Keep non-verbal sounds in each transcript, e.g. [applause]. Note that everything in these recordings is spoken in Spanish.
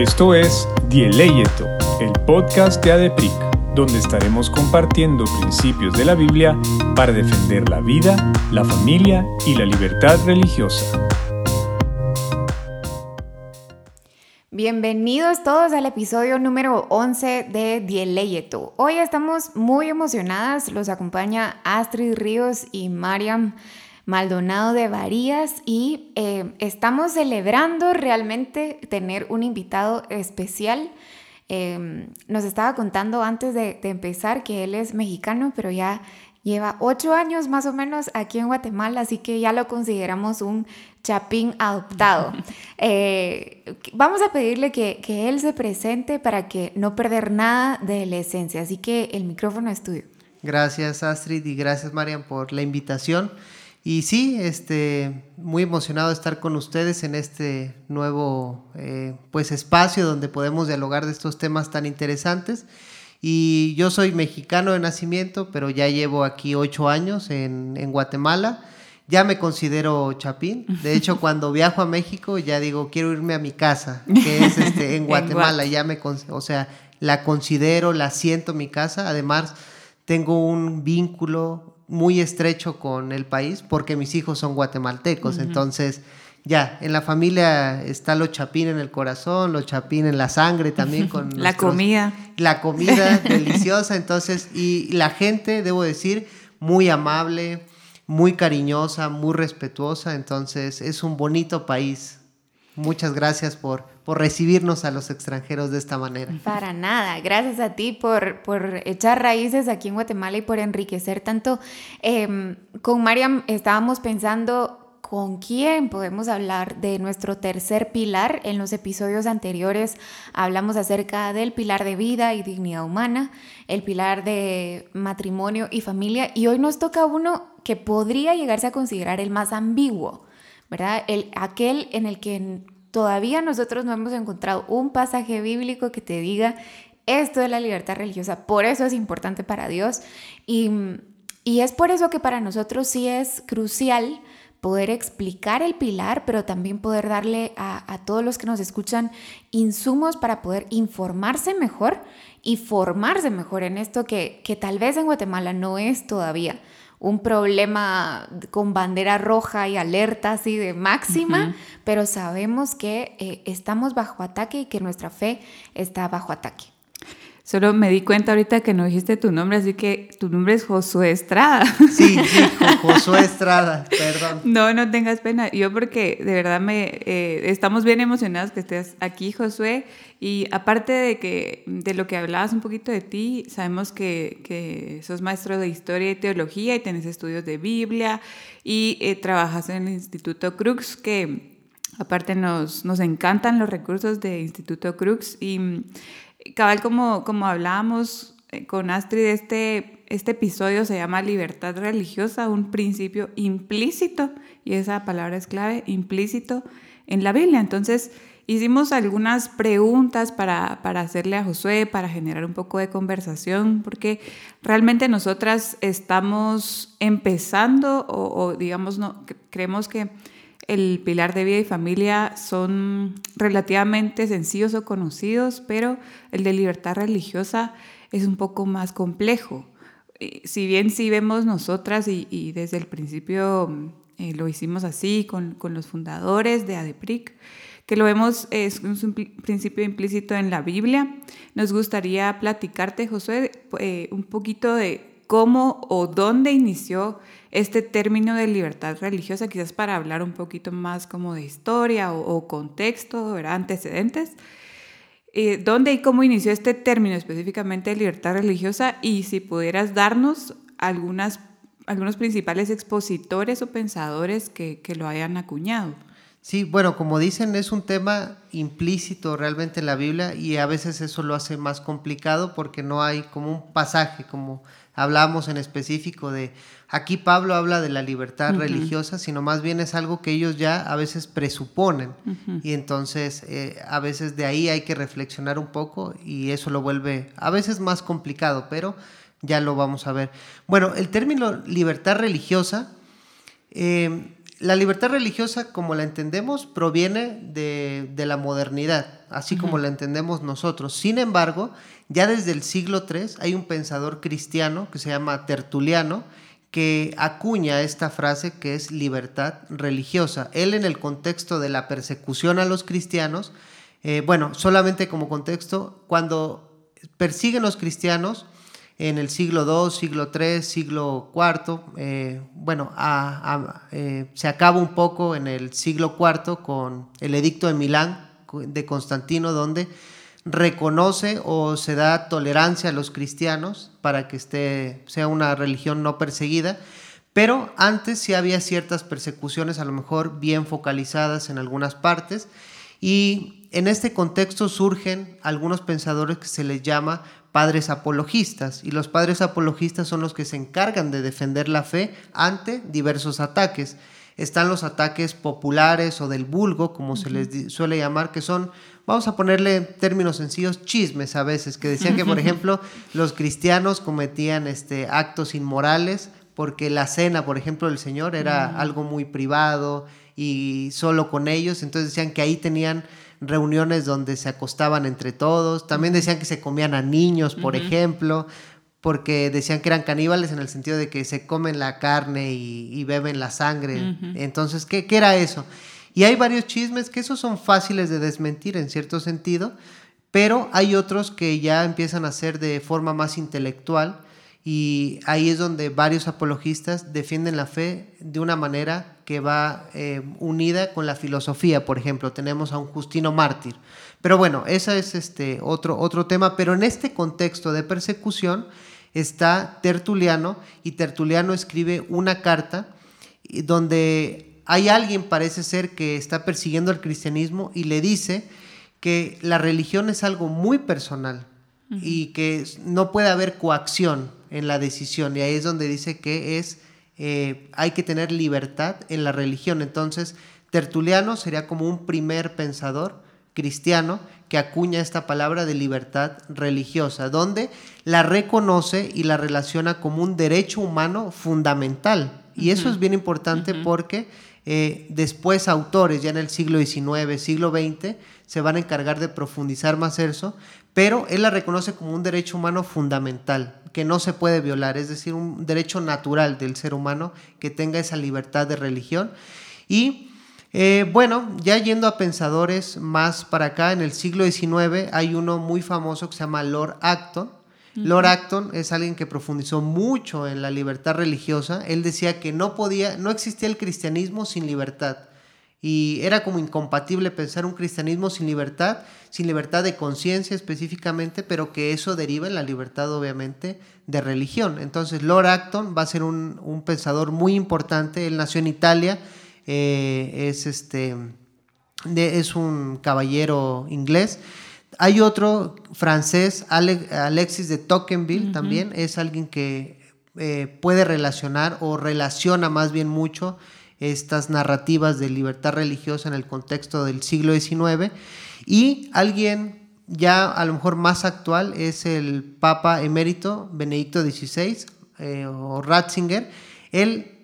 Esto es Dieleyeto, el podcast de ADEPRIC, donde estaremos compartiendo principios de la Biblia para defender la vida, la familia y la libertad religiosa. Bienvenidos todos al episodio número 11 de Dieleyeto. Hoy estamos muy emocionadas, los acompaña Astrid Ríos y Mariam Maldonado de Varías y eh, estamos celebrando realmente tener un invitado especial. Em, nos estaba contando antes de, empezar que él es mexicano, pero ya lleva ocho años más o menos aquí en Guatemala, así que ya lo consideramos un chapín adoptado. [laughs] Eh, vamos a pedirle que, que él se presente para que no perder nada de la esencia, así que el micrófono es tuyo. Gracias Astrid y gracias Marian por la invitación. Y sí, este, muy emocionado de estar con ustedes en este nuevo eh, pues espacio donde podemos dialogar de estos temas tan interesantes. Y yo soy mexicano de nacimiento, pero ya llevo aquí ocho años en, en Guatemala. Ya me considero chapín. De hecho, [laughs] cuando viajo a México ya digo, quiero irme a mi casa, [laughs] que es este, en Guatemala. ya me, o sea, la considero, la siento mi casa. Además, tengo un vínculo muy estrecho con el país porque mis hijos son guatemaltecos. Entonces, ya, en la familia está lo chapín en el corazón, lo chapín en la sangre también con [laughs] la comida. La comida [laughs] deliciosa, entonces, y la gente, debo decir, muy amable, muy cariñosa, muy respetuosa, entonces es un bonito país. Muchas gracias por, por recibirnos a los extranjeros de esta manera. Para nada, gracias a ti por, por echar raíces aquí en Guatemala y por enriquecer tanto. Em, con Mariam estábamos pensando con quién podemos hablar de nuestro tercer pilar. En los episodios anteriores hablamos acerca del pilar de vida y dignidad humana, el pilar de matrimonio y familia, y hoy nos toca uno que podría llegarse a considerar el más ambiguo. ¿Verdad? El, aquel en el que todavía nosotros no hemos encontrado un pasaje bíblico que te diga esto de la libertad religiosa, por eso es importante para Dios y, es por eso que para nosotros sí es crucial poder explicar el pilar, pero también poder darle a, a, todos los que nos escuchan insumos para poder informarse mejor y formarse mejor en esto que, que tal vez en Guatemala no es todavía un problema con bandera roja y alerta así de máxima, pero sabemos que eh, estamos bajo ataque y que nuestra fe está bajo ataque. Solo me di cuenta ahorita que no dijiste tu nombre, así que tu nombre es Josué Estrada. Sí, [laughs] sí Josué Estrada, perdón. No, no tengas pena. Yo porque de verdad me eh, estamos bien emocionados que estés aquí, Josué. Y aparte de que de lo que hablabas un poquito de ti, sabemos que, que sos maestro de historia y teología y tenés estudios de Biblia y eh, trabajas en el Instituto Crux, que aparte nos, nos encantan los recursos de Instituto Crux y cabal, como, como hablábamos eh, con Astrid, este, este episodio se llama libertad religiosa, un principio implícito, y esa palabra es clave, implícito en la Biblia. Entonces, hicimos algunas preguntas para, para hacerle a Josué, para generar un poco de conversación, porque realmente nosotras estamos empezando o, o digamos, no, creemos que el pilar de vida y familia son relativamente sencillos o conocidos, pero el de libertad religiosa es un poco más complejo. Si bien sí vemos nosotras y, desde el principio eh, lo hicimos así con, los fundadores de ADEPRIC, que lo vemos es un principio implícito en la Biblia, nos gustaría platicarte, José, eh, un poquito de cómo o dónde inició este término de libertad religiosa, quizás para hablar un poquito más como de historia o, contexto, ¿verdad? antecedentes. Eh, ¿Dónde y cómo inició este término específicamente de libertad religiosa? Y si pudieras darnos algunas, algunos principales expositores o pensadores que, que lo hayan acuñado. Sí, bueno, como dicen, es un tema implícito realmente en la Biblia y a veces eso lo hace más complicado porque no hay como un pasaje, como hablamos en específico de Aquí Pablo habla de la libertad religiosa, sino más bien es algo que ellos ya a veces presuponen. Y entonces eh, a veces de ahí hay que reflexionar un poco y eso lo vuelve a veces más complicado, pero ya lo vamos a ver. Bueno, el término libertad religiosa, eh, la libertad religiosa, como la entendemos, proviene de, la modernidad, así como la entendemos nosotros. Sin embargo, ya desde el siglo III hay un pensador cristiano que se llama Tertuliano, que acuña esta frase que es libertad religiosa. Él en el contexto de la persecución a los cristianos, eh, bueno, solamente como contexto, cuando persiguen los cristianos, en el siglo II, siglo III, siglo IV. Eh, bueno, eh, se acaba un poco en el siglo IV con el edicto de Milán de Constantino, donde reconoce o se da tolerancia a los cristianos para que esté, sea una religión no perseguida. Pero antes sí había ciertas persecuciones, a lo mejor bien focalizadas en algunas partes. Y en este contexto surgen algunos pensadores que se les llama padres apologistas y los padres apologistas son los que se encargan de defender la fe ante diversos ataques. Están los ataques populares o del vulgo, como se les suele llamar, que son, vamos a ponerle términos sencillos, chismes a veces, que decían que, por [laughs] ejemplo, los cristianos cometían este, actos inmorales porque la cena, por ejemplo, del Señor era algo muy privado y solo con ellos, entonces decían que ahí tenían reuniones donde se acostaban entre todos. También decían que se comían a niños, por ejemplo, porque decían que eran caníbales en el sentido de que se comen la carne y, beben la sangre. Entonces, ¿qué, ¿qué, era eso? Y hay varios chismes que esos son fáciles de desmentir en cierto sentido, pero hay otros que ya empiezan a ser de forma más intelectual y ahí es donde varios apologistas defienden la fe de una manera que va eh, unida con la filosofía. Por ejemplo, tenemos a un Justino mártir. Pero bueno, ese es este otro, otro tema. Pero en este contexto de persecución está Tertuliano y Tertuliano escribe una carta donde hay alguien, parece ser, que está persiguiendo el cristianismo y le dice que la religión es algo muy personal y que no puede haber coacción en la decisión. Y ahí es donde dice que es, eh, hay que tener libertad en la religión. Entonces, Tertuliano sería como un primer pensador cristiano que acuña esta palabra de libertad religiosa, donde la reconoce y la relaciona como un derecho humano fundamental. Y eso es bien importante porque eh, después autores, ya en el siglo XIX, siglo XX, se van a encargar de profundizar más eso, pero él la reconoce como un derecho humano fundamental, que no se puede violar, es decir, un derecho natural del ser humano que tenga esa libertad de religión. Y eh, bueno, ya yendo a pensadores más para acá, en el siglo XIX hay uno muy famoso que se llama Lord Acton. Lord Acton es alguien que profundizó mucho en la libertad religiosa. Él decía que no podía, no existía el cristianismo sin libertad y era como incompatible pensar un cristianismo sin libertad, sin libertad de conciencia específicamente, pero que eso deriva en la libertad obviamente de religión. Entonces Lord Acton va a ser un, pensador muy importante, él nació en Italia, eh, es, este, es un caballero inglés. Hay otro francés, Alexis de Tocqueville también, es alguien que eh, puede relacionar o relaciona más bien mucho estas narrativas de libertad religiosa en el contexto del siglo XIX. Y alguien ya a lo mejor más actual es el Papa emérito Benedicto XVI eh, o Ratzinger. Él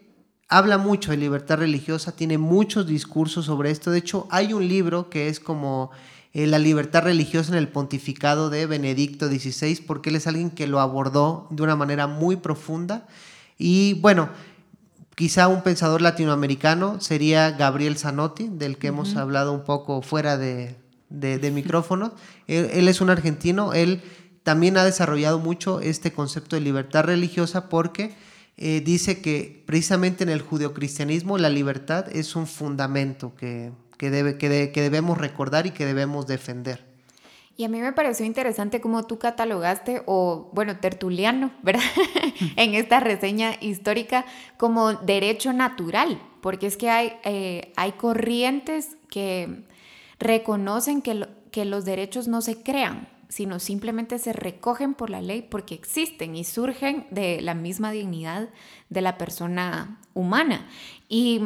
habla mucho de libertad religiosa, tiene muchos discursos sobre esto. De hecho, hay un libro que es como eh, La libertad religiosa en el pontificado de Benedicto XVI, porque él es alguien que lo abordó de una manera muy profunda. Y bueno, Quizá un pensador latinoamericano sería Gabriel Zanotti, del que hemos hablado un poco fuera de, micrófono. Él, es un argentino, él también ha desarrollado mucho este concepto de libertad religiosa porque eh, dice que precisamente en el judeocristianismo la libertad es un fundamento que, debe, que debemos recordar y que debemos defender. Y a mí me pareció interesante cómo tú catalogaste, o bueno, Tertuliano, [laughs] ¿verdad? en esta reseña histórica como derecho natural, porque es que hay, eh, hay corrientes que reconocen que, que los derechos no se crean, sino simplemente se recogen por la ley porque existen y surgen de la misma dignidad de la persona humana. Y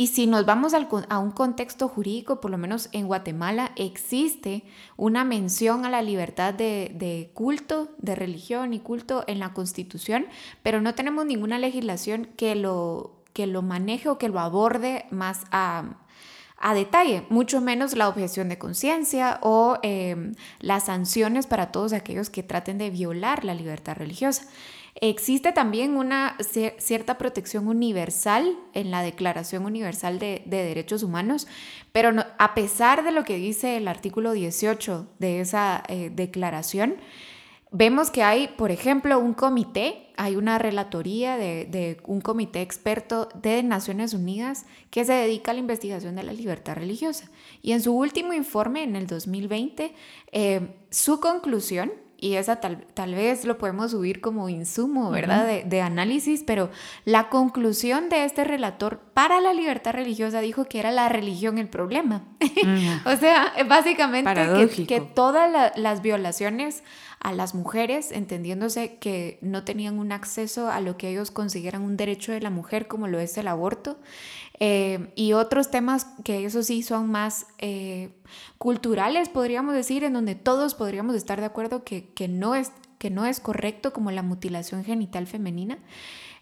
y si nos vamos a un contexto jurídico, por lo menos en Guatemala, existe una mención a la libertad de, culto, de religión y culto en la Constitución, pero no tenemos ninguna legislación que lo, que lo maneje o que lo aborde más a, detalle, mucho menos la objeción de conciencia o em, las sanciones para todos aquellos que traten de violar la libertad religiosa. Existe también una cierta protección universal en la Declaración Universal de, Derechos Humanos, pero a pesar de lo que dice el artículo 18 de esa eh, declaración, vemos que hay, por ejemplo, un comité, hay una relatoría de, un comité experto de Naciones Unidas que se dedica a la investigación de la libertad religiosa. Y en su último informe, en el 2020, eh, su conclusión y esa tal, tal, vez lo podemos subir como insumo, ¿verdad? de, análisis, pero la conclusión de este relator para la libertad religiosa dijo que era la religión el problema. [laughs] o sea, básicamente que, que, todas las violaciones a las mujeres, entendiéndose que no tenían un acceso a lo que ellos consideran un derecho de la mujer, como lo es el aborto, eh, y otros temas que eso sí son más eh, culturales, podríamos decir, en donde todos podríamos estar de acuerdo que, no, es, que no es correcto, como la mutilación genital femenina,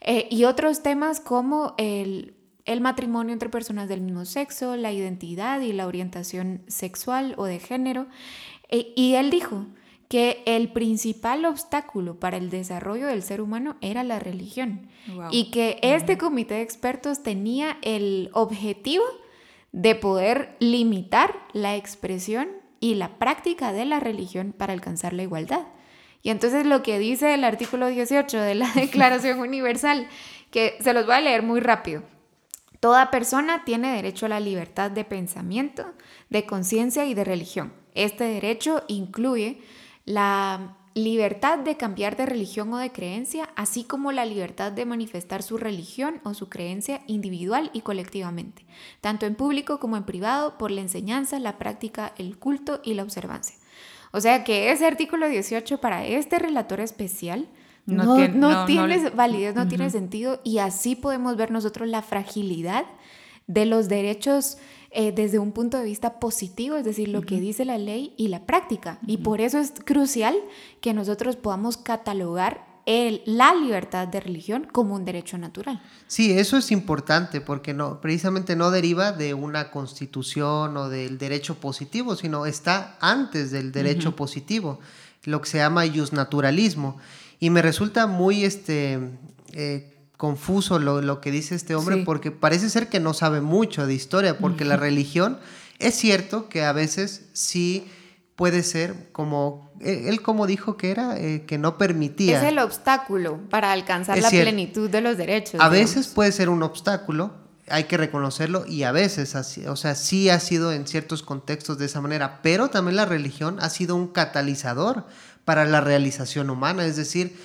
eh, y otros temas como el, el matrimonio entre personas del mismo sexo, la identidad y la orientación sexual o de género. y él dijo, que el principal obstáculo para el desarrollo del ser humano era la religión y que este comité de expertos tenía el objetivo de poder limitar la expresión y la práctica de la religión para alcanzar la igualdad. Y entonces lo que dice el artículo 18 de la [laughs] Declaración Universal, que se los voy a leer muy rápido. Toda persona tiene derecho a la libertad de pensamiento, de conciencia y de religión. Este derecho incluye la libertad de cambiar de religión o de creencia, así como la libertad de manifestar su religión o su creencia individual y colectivamente, tanto en público como en privado, por la enseñanza, la práctica, el culto y la observancia. O sea que ese artículo 18 para este relator especial no, tiene, validez, no tiene sentido y así podemos ver nosotros la fragilidad de los derechos eh, desde un punto de vista positivo, es decir, lo que dice la ley y la práctica. Y por eso es crucial que nosotros podamos catalogar el, la libertad de religión como un derecho natural. Sí, eso es importante porque no, precisamente no deriva de una constitución o del derecho positivo, sino está antes del derecho positivo, lo que se llama naturalismo Y me resulta muy este, eh, confuso lo, que dice este hombre porque parece ser que no sabe mucho de historia, porque la religión es cierto que a veces sí puede ser como, e, él como dijo que era, eh, que no permitía. Es el obstáculo para alcanzar la plenitud de los derechos. A veces puede ser un obstáculo, hay que reconocerlo, y a veces, o sea, sí ha sido en ciertos contextos de esa manera, pero también la religión ha sido un catalizador para la realización humana, es decir,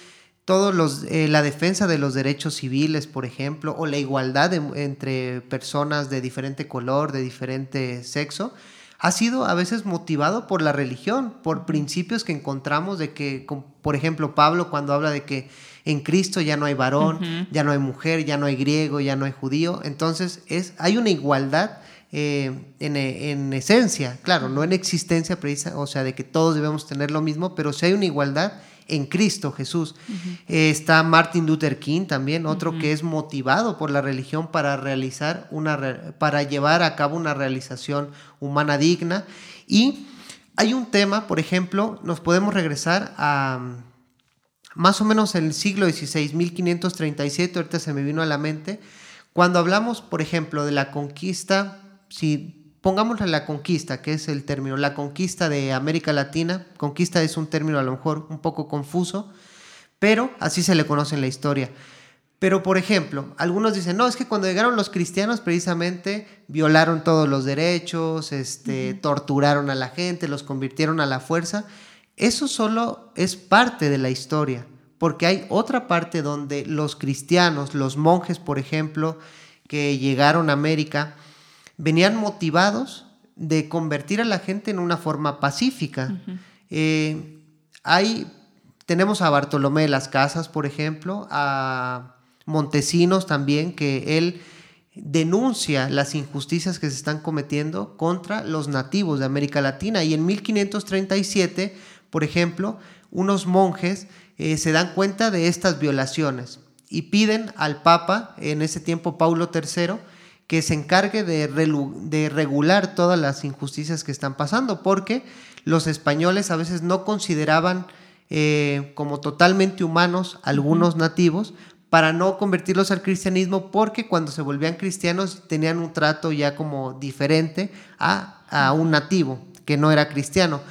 todos los, eh, la defensa de los derechos civiles, por ejemplo, o la igualdad entre personas de diferente color, de diferente sexo, ha sido a veces motivado por la religión, por principios que encontramos de que, por ejemplo, Pablo cuando habla de que en Cristo ya no hay varón, ya no hay mujer, ya no hay griego, ya no hay judío, entonces es, hay una igualdad eh, en, en, esencia, claro, no en existencia precisa, o sea, de que todos debemos tener lo mismo, pero sí hay una igualdad en Cristo Jesús. Eh, está Martin Luther King también, otro que es motivado por la religión para realizar una para llevar a cabo una realización humana digna. Y hay un tema, por ejemplo, nos podemos regresar a más o menos en el siglo XVI, 1537, ahorita se me vino a la mente, cuando hablamos, por ejemplo, de la conquista, si pongámosle la conquista, que es el término, la conquista de América Latina. Conquista es un término a lo mejor un poco confuso, pero así se le conoce en la historia. Pero, por ejemplo, algunos dicen, no, es que cuando llegaron los cristianos precisamente violaron todos los derechos, este, torturaron a la gente, los convirtieron a la fuerza. Eso solo es parte de la historia, porque hay otra parte donde los cristianos, los monjes, por ejemplo, que llegaron a América, venían motivados de convertir a la gente en una forma pacífica. Eh, hay, tenemos a Bartolomé de las Casas, por ejemplo, a Montesinos también, que él denuncia las injusticias que se están cometiendo contra los nativos de América Latina. Y en 1537, por ejemplo, unos monjes eh, se dan cuenta de estas violaciones y piden al Papa, en ese tiempo Paulo III, que se encargue de, de regular todas las injusticias que están pasando, porque los españoles a veces no consideraban eh, como totalmente humanos algunos nativos para no convertirlos al cristianismo porque cuando se volvían cristianos tenían un trato ya como diferente a, a un nativo que no era cristiano.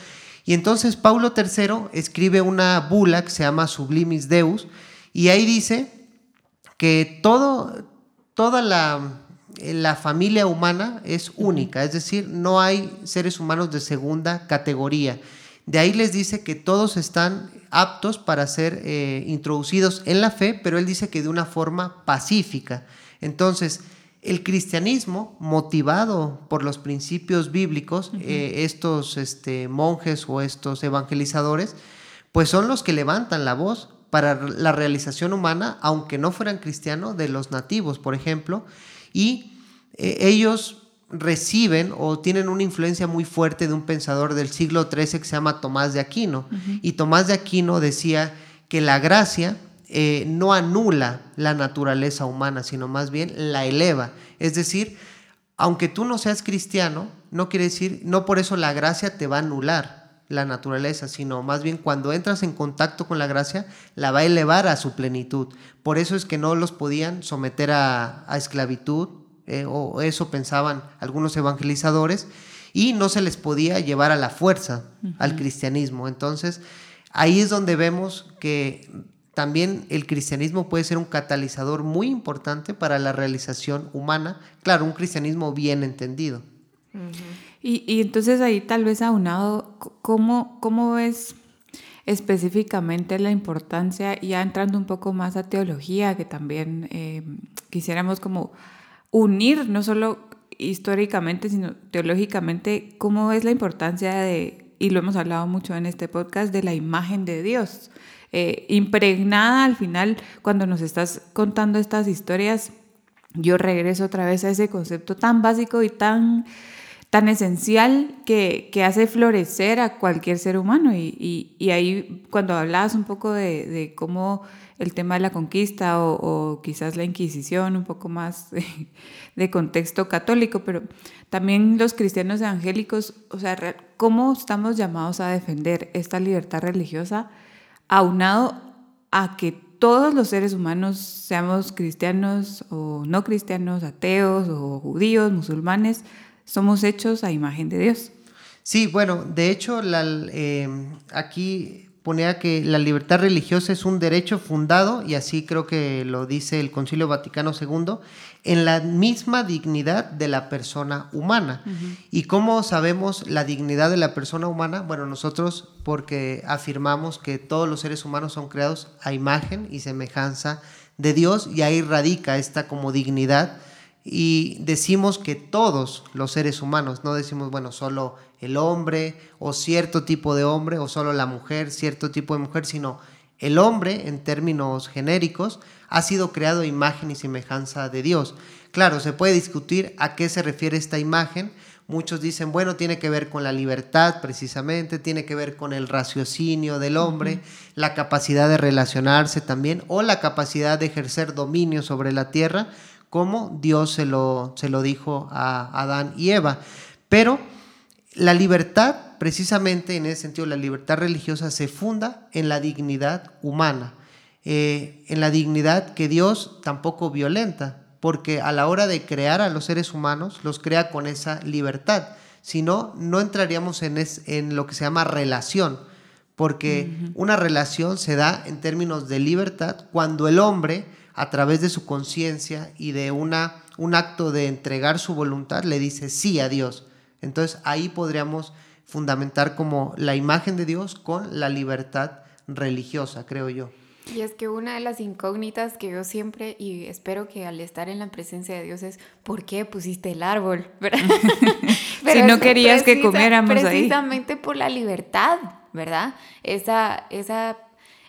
Y entonces Paulo III escribe una bula que se llama Sublimis Deus y ahí dice que todo, toda la, la familia humana es única, es decir, no hay seres humanos de segunda categoría. De ahí les dice que todos están aptos para ser eh, introducidos en la fe, pero él dice que de una forma pacífica. Entonces, el cristianismo, motivado por los principios bíblicos, eh, estos este, monjes o estos evangelizadores, pues son los que levantan la voz para la realización humana, aunque no fueran cristianos, de los nativos, por ejemplo, y eh, ellos reciben o tienen una influencia muy fuerte de un pensador del siglo XIII que se llama Tomás de Aquino. Y Tomás de Aquino decía que la gracia eh, no anula la naturaleza humana, sino más bien la eleva. Es decir, aunque tú no seas cristiano, no quiere decir, no por eso la gracia te va a anular la naturaleza, sino más bien cuando entras en contacto con la gracia, la va a elevar a su plenitud. Por eso es que no los podían someter a esclavitud, eh, o eso pensaban algunos evangelizadores, y no se les podía llevar a la fuerza al cristianismo. Entonces, ahí es donde vemos que también el cristianismo puede ser un catalizador muy importante para la realización humana, claro, un cristianismo bien entendido. y, y, entonces ahí tal vez aunado, ¿cómo, cómo ves específicamente la importancia, ya entrando un poco más a teología, que también eh, quisiéramos como unir no solo históricamente, sino teológicamente, cómo es la importancia de, y lo hemos hablado mucho en este podcast, de la imagen de Dios. Eh, impregnada al final, cuando nos estás contando estas historias, yo regreso otra vez a ese concepto tan básico y tan, tan esencial que, que hace florecer a cualquier ser humano. Y, y, ahí, cuando hablabas un poco de, de cómo el tema de la conquista o, quizás la Inquisición, un poco más [laughs] de, contexto católico, pero también los cristianos evangélicos, o sea, ¿cómo estamos llamados a defender esta libertad religiosa aunado a que todos los seres humanos, seamos cristianos o no cristianos, ateos o judíos, musulmanes, somos hechos a imagen de Dios? Sí, bueno, de hecho, eh, aquí ponía que la libertad religiosa es un derecho fundado, y así creo que lo dice el Concilio Vaticano II, en la misma dignidad de la persona humana. ¿Y cómo sabemos la dignidad de la persona humana? Bueno, nosotros porque afirmamos que todos los seres humanos son creados a imagen y semejanza de Dios, y ahí radica esta como dignidad y decimos que todos los seres humanos, no decimos, bueno, solo el hombre o cierto tipo de hombre o solo la mujer, cierto tipo de mujer, sino el hombre en términos genéricos ha sido creado imagen y semejanza de Dios. Claro, se puede discutir a qué se refiere esta imagen. Muchos dicen, bueno, tiene que ver con la libertad precisamente, tiene que ver con el raciocinio del hombre, la capacidad de relacionarse también o la capacidad de ejercer dominio sobre la tierra como Dios se lo, se lo dijo a Adán y Eva. Pero la libertad, precisamente en ese sentido, la libertad religiosa se funda en la dignidad humana, eh, en la dignidad que Dios tampoco violenta, porque a la hora de crear a los seres humanos, los crea con esa libertad. Si no, no entraríamos en, en lo que se llama relación, porque una relación se da en términos de libertad cuando el hombre a través de su conciencia y de una, un acto de entregar su voluntad, le dice sí a Dios. Entonces ahí podríamos fundamentar como la imagen de Dios con la libertad religiosa, creo yo. Y es que una de las incógnitas que yo siempre y espero que al estar en la presencia de Dios es ¿por qué pusiste el árbol? [laughs] [laughs] si no querías que comiéramos precisamente ahí. Precisamente por la libertad, ¿verdad? Esa, esa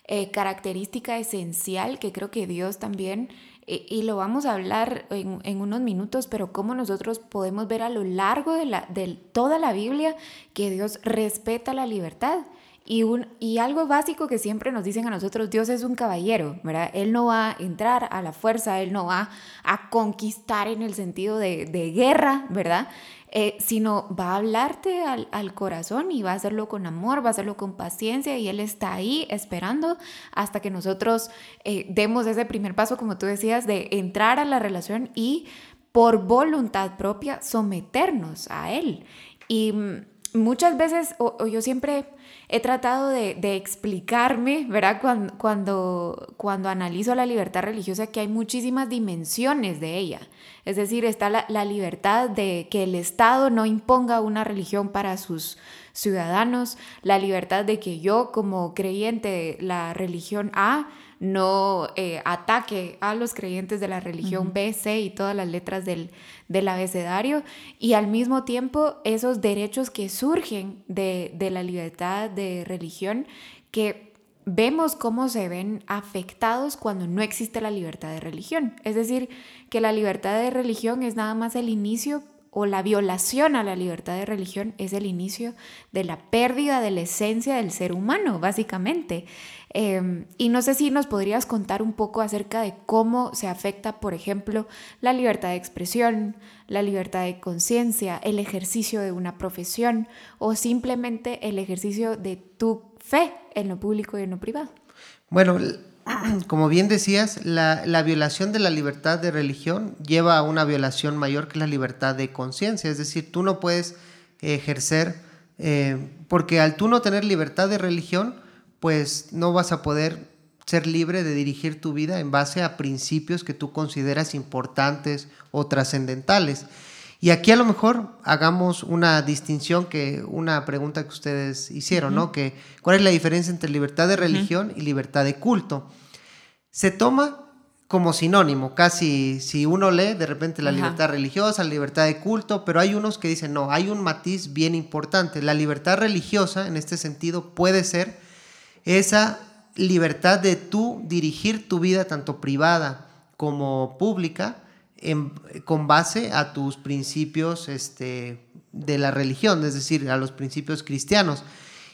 eh, característica esencial que creo que Dios también, eh, y lo vamos a hablar en, unos minutos, pero cómo nosotros podemos ver a lo largo de, la, de toda la Biblia que Dios respeta la libertad Y, un, y algo básico que siempre nos dicen a nosotros, Dios es un caballero, ¿verdad? Él no va a entrar a la fuerza, Él no va a conquistar en el sentido de, de guerra, ¿verdad? Eh, sino va a hablarte al, al, corazón y va a hacerlo con amor, va a hacerlo con paciencia y Él está ahí esperando hasta que nosotros eh, demos ese primer paso, como tú decías, de entrar a la relación y por voluntad propia someternos a Él. Y mm, muchas veces, o, yo siempre he tratado de, explicarme, ¿verdad? Cuando, cuando, cuando, analizo la libertad religiosa, que hay muchísimas dimensiones de ella. Es decir, está la, la, libertad de que el Estado no imponga una religión para sus ciudadanos, la libertad de que yo como creyente la religión A no eh, ataque a los creyentes de la religión B, C y todas las letras del, del, abecedario, y al mismo tiempo esos derechos que surgen de, de la libertad de religión que vemos cómo se ven afectados cuando no existe la libertad de religión. Es decir, que la libertad de religión es nada más el inicio o la violación a la libertad de religión es el inicio de la pérdida de la esencia del ser humano, básicamente. Em, y no sé si nos podrías contar un poco acerca de cómo se afecta, por ejemplo, la libertad de expresión, la libertad de conciencia, el ejercicio de una profesión o simplemente el ejercicio de tu fe en lo público y en lo privado. Bueno, [clears throat] como bien decías, la, violación de la libertad de religión lleva a una violación mayor que la libertad de conciencia. Es decir, tú no puedes ejercer, eh, porque al tú no tener libertad de religión, pues no vas a poder ser libre de dirigir tu vida en base a principios que tú consideras importantes o trascendentales. Y aquí a lo mejor hagamos una distinción que una pregunta que ustedes hicieron, ¿no? Que cuál es la diferencia entre libertad de religión y libertad de culto. Se toma como sinónimo, casi si uno lee de repente la libertad religiosa, la libertad de culto, pero hay unos que dicen, no, hay un matiz bien importante. La libertad religiosa, en este sentido, puede ser esa libertad de tú dirigir tu vida tanto privada como pública con base a tus principios este, de la religión, es decir, a los principios cristianos.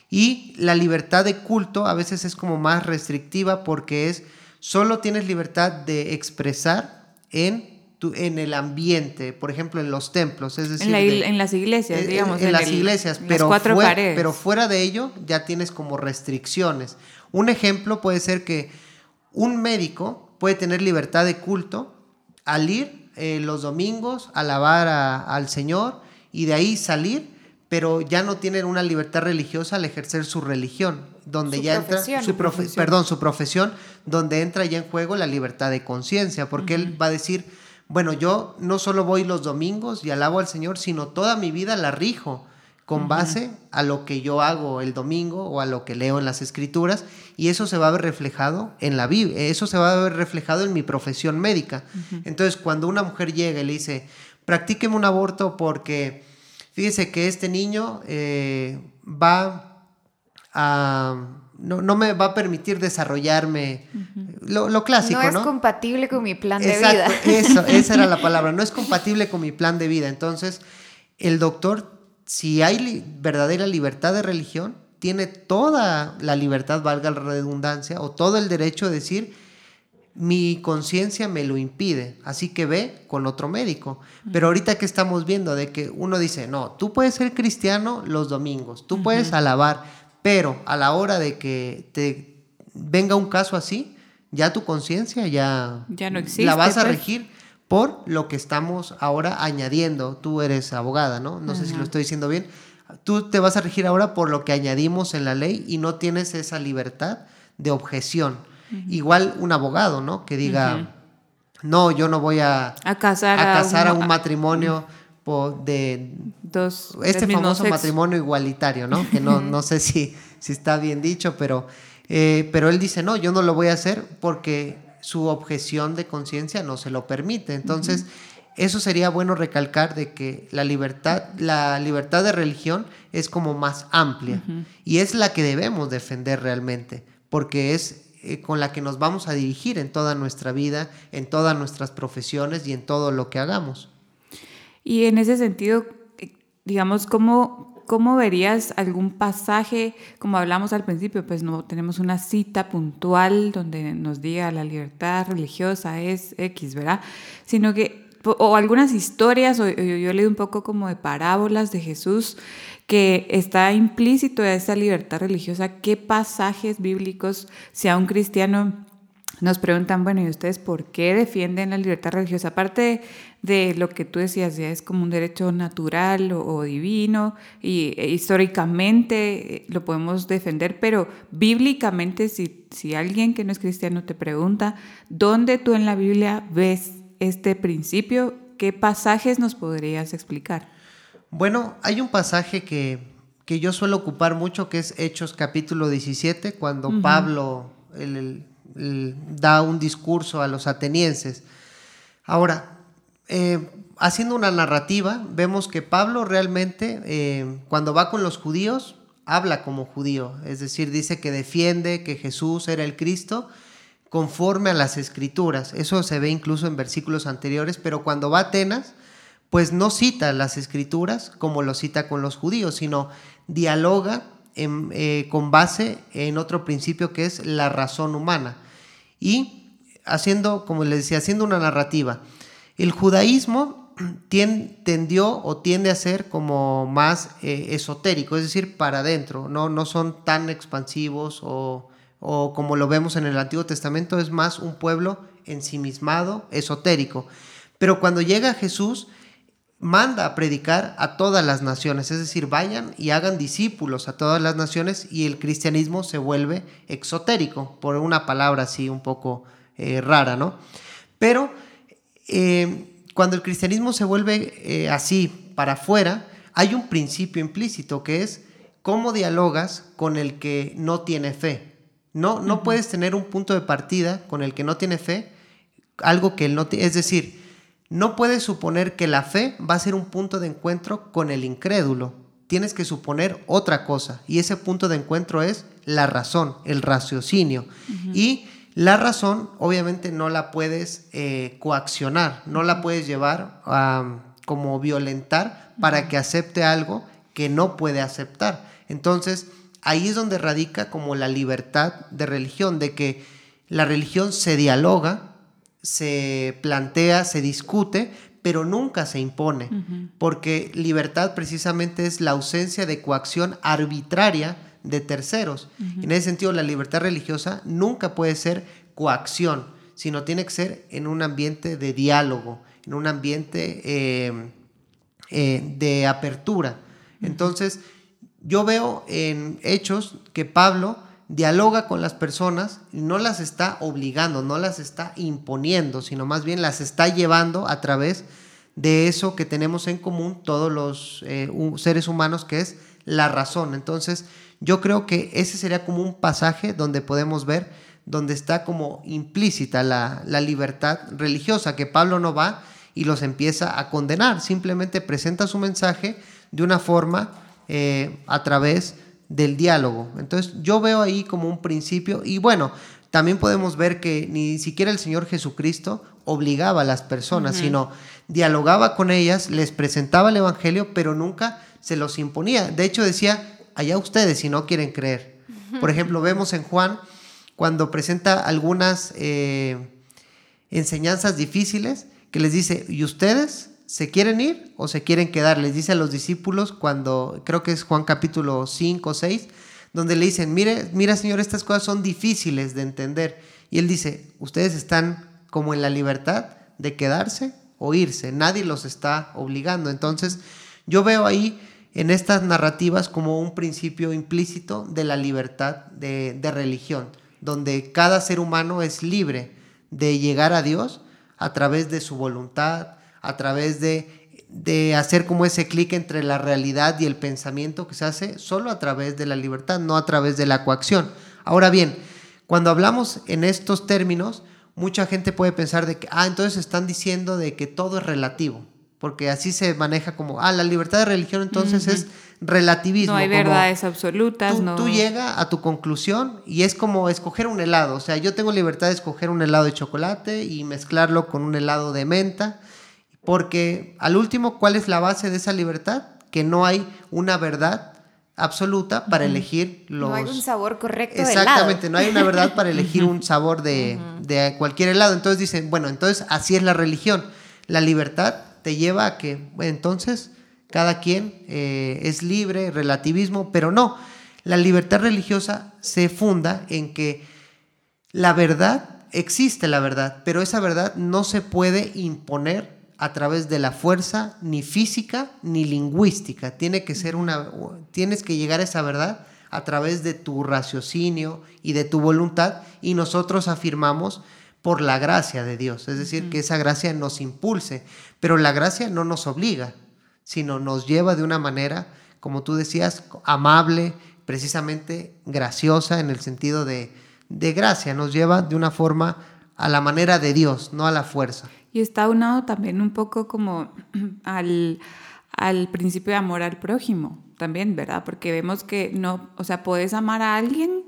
Y la libertad de culto a veces es como más restrictiva porque es solo tienes libertad de expresar en, tu, en el ambiente, por ejemplo, en los templos, es decir, en, las iglesias, digamos. En, las iglesias, pero, pero fuera de ello ya tienes como restricciones. Un ejemplo puede ser que un médico puede tener libertad de culto al ir eh, los domingos, alabar al Señor y de ahí salir, pero ya no tienen una libertad religiosa al ejercer su religión, donde ya entra su, profesión. perdón, su profesión, donde entra ya en juego la libertad de conciencia, porque él va a decir, bueno, yo no solo voy los domingos y alabo al Señor, sino toda mi vida la rijo con base a lo que yo hago el domingo o a lo que leo en las escrituras y eso se va a ver reflejado en la Biblia, eso se va a ver reflejado en mi profesión médica. Entonces, cuando una mujer llega y le dice, practíqueme un aborto porque fíjese que este niño eh, va a... No, me va a permitir desarrollarme lo, clásico, ¿no? No es compatible con mi plan de vida. Eso, [laughs] esa era la palabra. No es compatible con mi plan de vida. Entonces, el doctor si hay verdadera libertad de religión, tiene toda la libertad, valga la redundancia, o todo el derecho de decir, mi conciencia me lo impide, así que ve con otro médico. Pero ahorita que estamos viendo de que uno dice, no, tú puedes ser cristiano los domingos, tú puedes alabar, pero a la hora de que te venga un caso así, ya tu conciencia ya, ya no existe, la vas a pues. regir por lo que estamos ahora añadiendo. Tú eres abogada, ¿no? No sé si lo estoy diciendo bien. Tú te vas a regir ahora por lo que añadimos en la ley y no tienes esa libertad de objeción. Igual un abogado, ¿no? Que diga, no, yo no voy a, a casar, a, casar a, un, matrimonio de dos este famoso matrimonio igualitario, ¿no? Que no, no sé si, si está bien dicho, pero, eh, pero él dice, no, yo no lo voy a hacer porque su objeción de conciencia no se lo permite. Entonces, eso sería bueno recalcar de que la libertad, la libertad de religión es como más amplia y es la que debemos defender realmente, porque es eh, con la que nos vamos a dirigir en toda nuestra vida, en todas nuestras profesiones y en todo lo que hagamos. Y en ese sentido, eh, digamos, ¿cómo ¿cómo verías algún pasaje, como hablamos al principio, pues no tenemos una cita puntual donde nos diga la libertad religiosa es X, ¿verdad? Sino que, o algunas historias, o yo, leído un poco como de parábolas de Jesús, que está implícito a esa libertad religiosa, ¿qué pasajes bíblicos, si a un cristiano nos preguntan, bueno, ¿y ustedes por qué defienden la libertad religiosa? Aparte de lo que tú decías, ya es como un derecho natural o, divino y e, históricamente eh, lo podemos defender, pero bíblicamente si, si alguien que no es cristiano te pregunta, ¿dónde tú en la Biblia ves este principio? ¿Qué pasajes nos podrías explicar? Bueno, hay un pasaje que, que yo suelo ocupar mucho que es Hechos capítulo 17, cuando Pablo, el da un discurso a los atenienses. Ahora, eh, haciendo una narrativa, vemos que Pablo realmente, eh, cuando va con los judíos, habla como judío, es decir, dice que defiende que Jesús era el Cristo conforme a las escrituras. Eso se ve incluso en versículos anteriores, pero cuando va a Atenas, pues no cita las escrituras como lo cita con los judíos, sino dialoga eh, con base en otro principio que es la razón humana. Y haciendo, como les decía, haciendo una narrativa. El judaísmo [clears throat] tendió o tiende a ser como más eh, esotérico, es decir, para adentro, no, no son tan expansivos o, o como lo vemos en el Antiguo Testamento, es más un pueblo ensimismado, esotérico. Pero cuando llega Jesús, manda a predicar a todas las naciones, es decir, vayan y hagan discípulos a todas las naciones y el cristianismo se vuelve exotérico, por una palabra así un poco eh, rara, ¿no? Pero eh, cuando el cristianismo se vuelve eh, así para afuera, hay un principio implícito que es cómo dialogas con el que no tiene fe. No, no puedes tener un punto de partida con el que no tiene fe, algo que él no tiene, es decir, no puedes suponer que la fe va a ser un punto de encuentro con el incrédulo. Tienes que suponer otra cosa y ese punto de encuentro es la razón, el raciocinio. Y la razón obviamente no la puedes eh, coaccionar, no la puedes llevar a como violentar para que acepte algo que no puede aceptar. Entonces, ahí es donde radica como la libertad de religión, de que la religión se dialoga se plantea, se discute, pero nunca se impone, porque libertad precisamente es la ausencia de coacción arbitraria de terceros. En ese sentido, la libertad religiosa nunca puede ser coacción, sino tiene que ser en un ambiente de diálogo, en un ambiente eh, eh, de apertura. Entonces, yo veo en hechos que Pablo dialoga con las personas y no las está obligando, no las está imponiendo, sino más bien las está llevando a través de eso que tenemos en común todos los eh, seres humanos, que es la razón. Entonces, yo creo que ese sería como un pasaje donde podemos ver, donde está como implícita la, libertad religiosa, que Pablo no va y los empieza a condenar, simplemente presenta su mensaje de una forma eh, a través de del diálogo. Entonces yo veo ahí como un principio y bueno, también podemos ver que ni siquiera el Señor Jesucristo obligaba a las personas, sino dialogaba con ellas, les presentaba el Evangelio, pero nunca se los imponía. De hecho decía, allá ustedes si no quieren creer. Por ejemplo, vemos en Juan cuando presenta algunas eh, enseñanzas difíciles, que les dice, ¿y ustedes? ¿Se quieren ir o se quieren quedar? Les dice a los discípulos cuando, creo que es Juan capítulo 5 o 6, donde le dicen, mire, mira Señor, estas cosas son difíciles de entender. Y él dice, ustedes están como en la libertad de quedarse o irse, nadie los está obligando. Entonces, yo veo ahí en estas narrativas como un principio implícito de la libertad de, de religión, donde cada ser humano es libre de llegar a Dios a través de su voluntad, a través de, de hacer como ese clic entre la realidad y el pensamiento que se hace solo a través de la libertad, no a través de la coacción. Ahora bien, cuando hablamos en estos términos, mucha gente puede pensar de que, ah, entonces están diciendo de que todo es relativo, porque así se maneja como, ah, la libertad de religión entonces es relativismo. No hay verdades absolutas. Tú, no. tú llegas a tu conclusión y es como escoger un helado, o sea, yo tengo libertad de escoger un helado de chocolate y mezclarlo con un helado de menta porque al último, ¿cuál es la base de esa libertad? que no hay una verdad absoluta para elegir los... No hay un sabor correcto Exactamente, no hay una verdad para [laughs] elegir un sabor de, de, cualquier helado. Entonces dicen, bueno, entonces así es la religión. La libertad te lleva a que, entonces, cada quien eh, es libre, relativismo, pero no. La libertad religiosa se funda en que la verdad, existe la verdad, pero esa verdad no se puede imponer a través de la fuerza ni física ni lingüística. Tiene que ser una, tienes que llegar a esa verdad a través de tu raciocinio y de tu voluntad y nosotros afirmamos por la gracia de Dios, es decir, que esa gracia nos impulse, pero la gracia no nos obliga, sino nos lleva de una manera, como tú decías, amable, precisamente graciosa en el sentido de, de gracia, nos lleva de una forma a la manera de Dios, no a la fuerza. Y está unado también un poco como [clears throat] al, al principio de amor al prójimo, también, ¿verdad? Porque vemos que no, o sea, puedes amar a alguien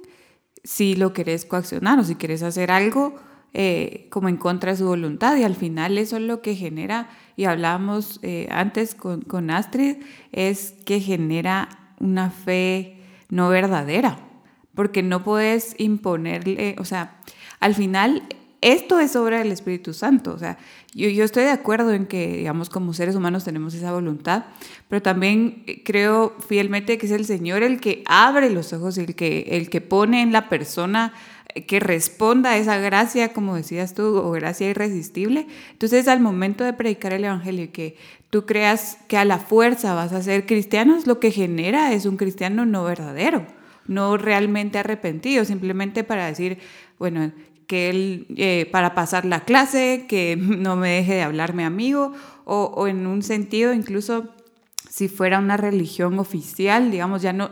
si lo querés coaccionar o si quieres hacer algo eh, como en contra de su voluntad y al final eso es lo que genera, y hablábamos eh, antes con, con Astrid, es que genera una fe no verdadera, porque no puedes imponerle, o sea, al final esto es obra del Espíritu Santo. O sea, yo, estoy de acuerdo en que, digamos, como seres humanos tenemos esa voluntad, pero también creo fielmente que es el Señor el que abre los ojos, el que, el que pone en la persona que responda a esa gracia, como decías tú, o gracia irresistible. Entonces, al momento de predicar el Evangelio y que tú creas que a la fuerza vas a ser cristiano, lo que genera es un cristiano no verdadero, no realmente arrepentido, simplemente para decir, bueno, que él, eh, para pasar la clase, que [laughs] no me deje de hablarme amigo, o, o en un sentido incluso si fuera una religión oficial, digamos, ya no,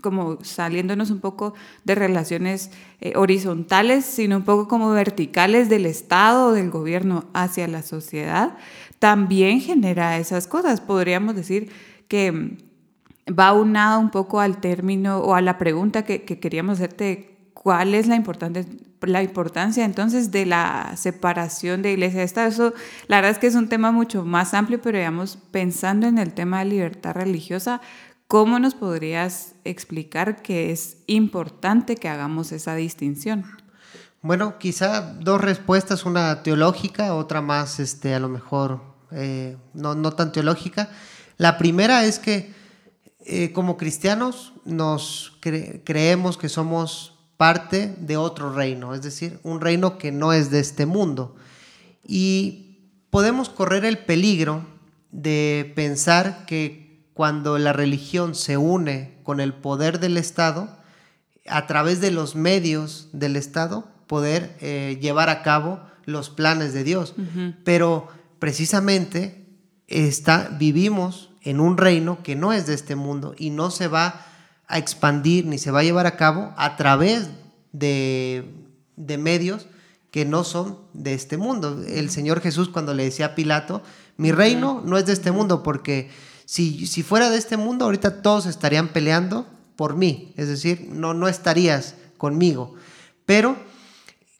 como saliéndonos un poco de relaciones eh, horizontales, sino un poco como verticales del Estado, del gobierno hacia la sociedad, también genera esas cosas. Podríamos decir que va unado un poco al término o a la pregunta que, queríamos hacerte, ¿cuál es la, importancia entonces de la separación de iglesia y Estado? Eso, la verdad es que es un tema mucho más amplio, pero digamos, pensando en el tema de libertad religiosa, ¿Cómo nos podrías explicar que es importante que hagamos esa distinción? Bueno, quizá dos respuestas, una teológica, otra más, este, a lo mejor eh, no, no, tan teológica. La primera es que eh, como cristianos nos creemos que somos parte de otro reino, es decir, un reino que no es de este mundo. Y podemos correr el peligro de pensar que cuando la religión se une con el poder del Estado, a través de los medios del Estado, poder eh, llevar a cabo los planes de Dios. Pero precisamente está, vivimos en un reino que no es de este mundo y no se va a expandir ni se va a llevar a cabo a través de, de medios que no son de este mundo. El Señor Jesús cuando le decía a Pilato, mi reino no es de este mundo porque si, fuera de este mundo, ahorita todos estarían peleando por mí, es decir, no, no estarías conmigo. Pero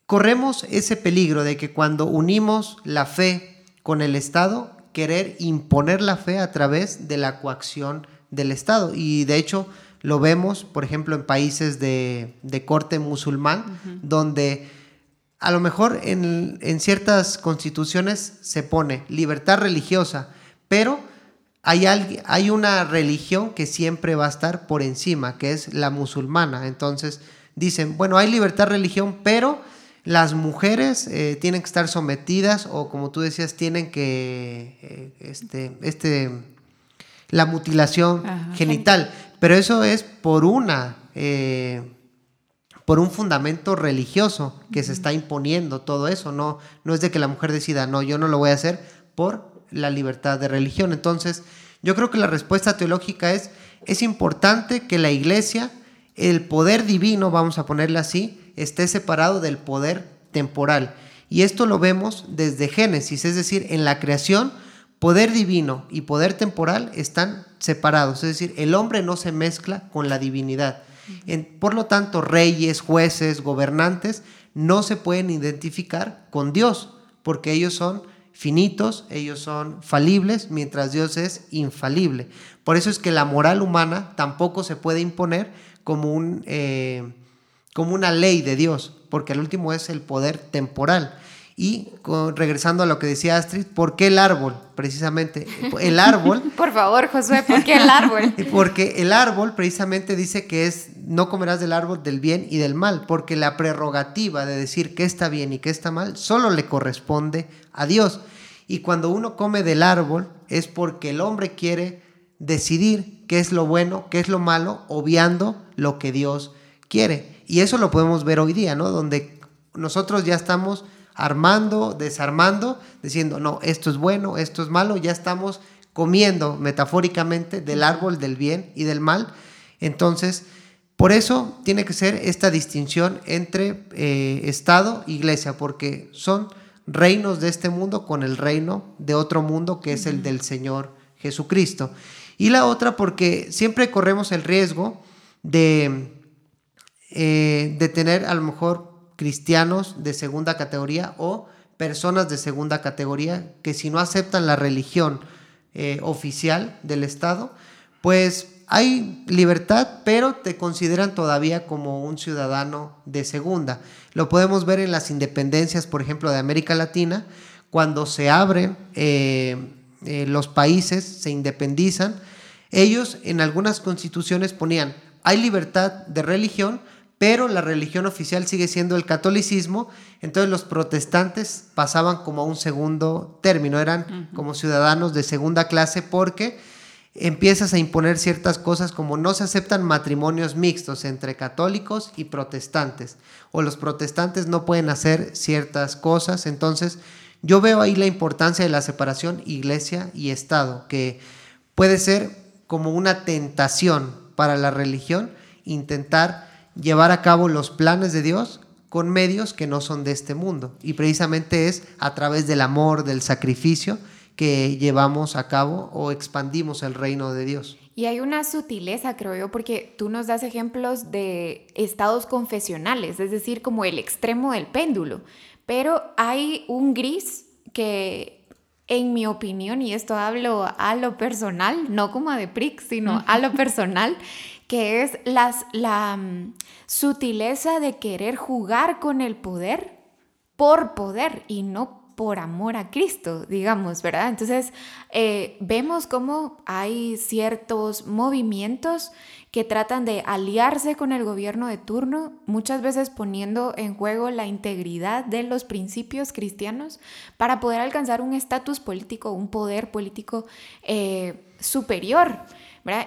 corremos ese peligro de que cuando unimos la fe con el Estado, querer imponer la fe a través de la coacción del Estado. Y de hecho lo vemos, por ejemplo, en países de, corte musulmán, donde a lo mejor en, en, ciertas constituciones se pone libertad religiosa, pero hay, hay una religión que siempre va a estar por encima, que es la musulmana. Entonces dicen, bueno, hay libertad de religión, pero las mujeres eh, tienen que estar sometidas o como tú decías, tienen que, eh, este, este, la mutilación genital. Pero eso es por una, eh, por un fundamento religioso que se está imponiendo todo eso. No, no es de que la mujer decida, no, yo no lo voy a hacer por la libertad de religión. Entonces, yo creo que la respuesta teológica es, es importante que la iglesia, el poder divino, vamos a ponerle así, esté separado del poder temporal. Y esto lo vemos desde Génesis, es decir, en la creación, poder divino y poder temporal están separados, es decir, el hombre no se mezcla con la divinidad. por lo tanto, reyes, jueces, gobernantes no se pueden identificar con Dios, porque ellos son finitos, ellos son falibles, mientras Dios es infalible. Por eso es que la moral humana tampoco se puede imponer como, un, eh, como una ley de Dios, porque el último es el poder temporal. Y regresando a lo que decía Astrid, ¿por qué el árbol? Precisamente, [laughs] el árbol... Por favor, Josué, ¿por qué el árbol? [laughs] porque el árbol precisamente dice que es, no comerás del árbol del bien y del mal, porque la prerrogativa de decir qué está bien y qué está mal solo le corresponde a Dios. Y cuando uno come del árbol es porque el hombre quiere decidir qué es lo bueno, qué es lo malo, obviando lo que Dios quiere. Y eso lo podemos ver hoy día, ¿no? Donde nosotros ya estamos armando, desarmando, diciendo, no, esto es bueno, esto es malo, ya estamos comiendo metafóricamente del árbol del bien y del mal. Entonces, por eso tiene que ser esta distinción entre eh, Estado e Iglesia, porque son reinos de este mundo con el reino de otro mundo que es el del Señor Jesucristo. Y la otra porque siempre corremos el riesgo de, eh, de tener a lo mejor cristianos de segunda categoría o personas de segunda categoría que si no aceptan la religión eh, oficial del Estado, pues hay libertad, pero te consideran todavía como un ciudadano de segunda. Lo podemos ver en las independencias, por ejemplo, de América Latina, cuando se abren eh, eh, los países, se independizan, ellos en algunas constituciones ponían, hay libertad de religión, pero la religión oficial sigue siendo el catolicismo, entonces los protestantes pasaban como a un segundo término, eran como ciudadanos de segunda clase porque empiezas a imponer ciertas cosas como no se aceptan matrimonios mixtos entre católicos y protestantes, o los protestantes no pueden hacer ciertas cosas, entonces yo veo ahí la importancia de la separación iglesia y Estado, que puede ser como una tentación para la religión intentar llevar a cabo los planes de Dios con medios que no son de este mundo. Y precisamente es a través del amor, del sacrificio, que llevamos a cabo o expandimos el reino de Dios. Y hay una sutileza, creo yo, porque tú nos das ejemplos de estados confesionales, es decir, como el extremo del péndulo, pero hay un gris que, en mi opinión, y esto hablo a lo personal, no como a de Prix, sino a lo [laughs] personal, que es la mm, sutileza de querer jugar con el poder por poder y no por amor a Cristo, digamos, ¿verdad? Entonces, eh, vemos cómo hay ciertos movimientos que tratan de aliarse con el gobierno de turno, muchas veces poniendo en juego la integridad de los principios cristianos para poder alcanzar un estatus político, un poder político eh, superior.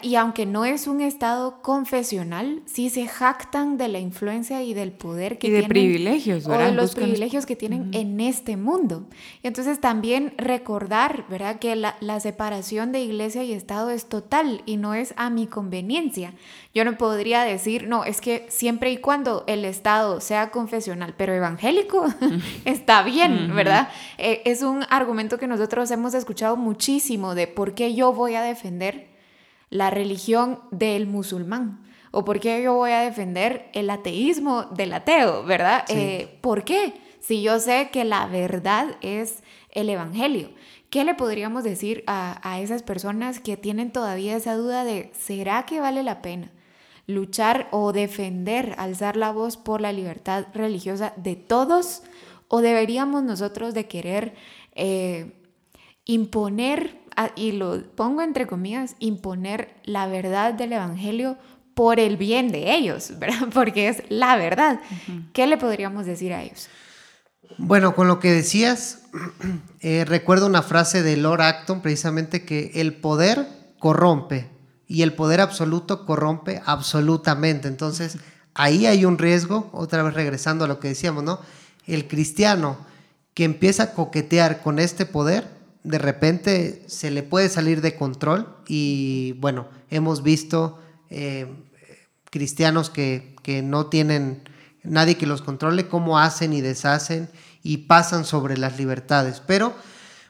Y aunque no es un estado confesional, sí se jactan de la influencia y del poder que y de privilegios, ¿verdad? O de los privilegios que tienen en este mundo. Y entonces también recordar, ¿verdad? Que la, la, separación de iglesia y estado es total y no es a mi conveniencia. Yo no podría decir, no, es que siempre y cuando el estado sea confesional, pero evangélico, [laughs] está bien, ¿verdad? Eh, es un argumento que nosotros hemos escuchado muchísimo de por qué yo voy a defender la religión del musulmán? ¿O por qué yo voy a defender el ateísmo del ateo, verdad? Eh, ¿Por qué? Si yo sé que la verdad es el Evangelio. ¿Qué le podríamos decir a, a esas personas que tienen todavía esa duda de, ¿será que vale la pena luchar o defender, alzar la voz por la libertad religiosa de todos? ¿O deberíamos nosotros de querer eh, imponer y lo pongo entre comillas, imponer la verdad del Evangelio por el bien de ellos, [laughs] ¿verdad? Porque es la verdad. ¿Qué le podríamos decir a ellos? Bueno, con lo que decías, [clears throat] eh, recuerdo una frase de Lord Acton, precisamente que el poder corrompe y el poder absoluto corrompe absolutamente. Entonces, ahí hay un riesgo, otra vez regresando a lo que decíamos, ¿no? El cristiano que empieza a coquetear con este poder, de repente se le puede salir de control y bueno, hemos visto eh, cristianos que, no tienen nadie que los controle, cómo hacen y deshacen y pasan sobre las libertades. Pero